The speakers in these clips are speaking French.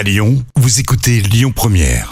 À Lyon, vous écoutez Lyon Première.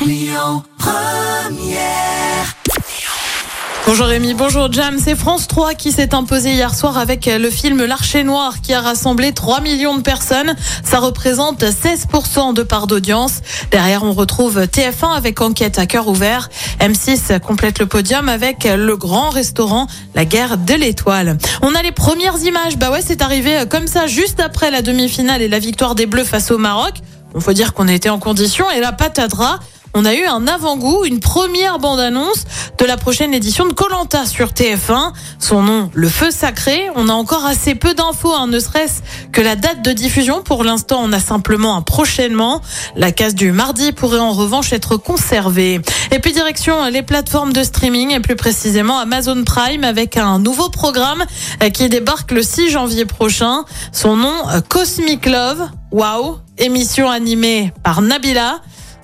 Bonjour Rémi, bonjour Jam. C'est France 3 qui s'est imposé hier soir avec le film L'Archer Noir qui a rassemblé 3 millions de personnes. Ça représente 16% de part d'audience. Derrière, on retrouve TF1 avec Enquête à cœur ouvert. M6 complète le podium avec le grand restaurant La Guerre de l'Étoile. On a les premières images. Bah ouais, c'est arrivé comme ça juste après la demi-finale et la victoire des Bleus face au Maroc. On faut dire qu'on était en condition. Et la patatras on a eu un avant-goût, une première bande-annonce de la prochaine édition de Colanta sur TF1. Son nom, Le Feu Sacré. On a encore assez peu d'infos, hein, ne serait-ce que la date de diffusion. Pour l'instant, on a simplement un prochainement. La case du mardi pourrait en revanche être conservée. Et puis direction les plateformes de streaming et plus précisément Amazon Prime avec un nouveau programme euh, qui débarque le 6 janvier prochain. Son nom, euh, Cosmic Love. Waouh! Émission animée par Nabila.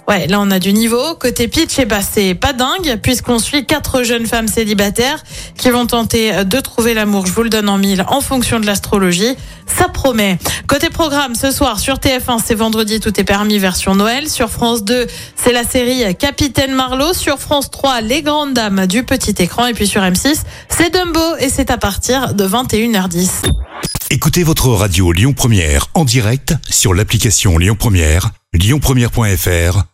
Ouais, là on a du niveau. Côté pitch, eh ben, c'est pas dingue puisqu'on suit quatre jeunes femmes célibataires qui vont tenter de trouver l'amour. Je vous le donne en mille en fonction de l'astrologie. Ça promet. Côté programme, ce soir sur TF1, c'est vendredi, tout est permis version Noël. Sur France 2, c'est la série Capitaine Marlowe. Sur France 3, les grandes dames du petit écran. Et puis sur M6, c'est Dumbo et c'est à partir de 21h10. Écoutez votre radio Lyon Première en direct sur l'application Lyon Première, lyonpremière.fr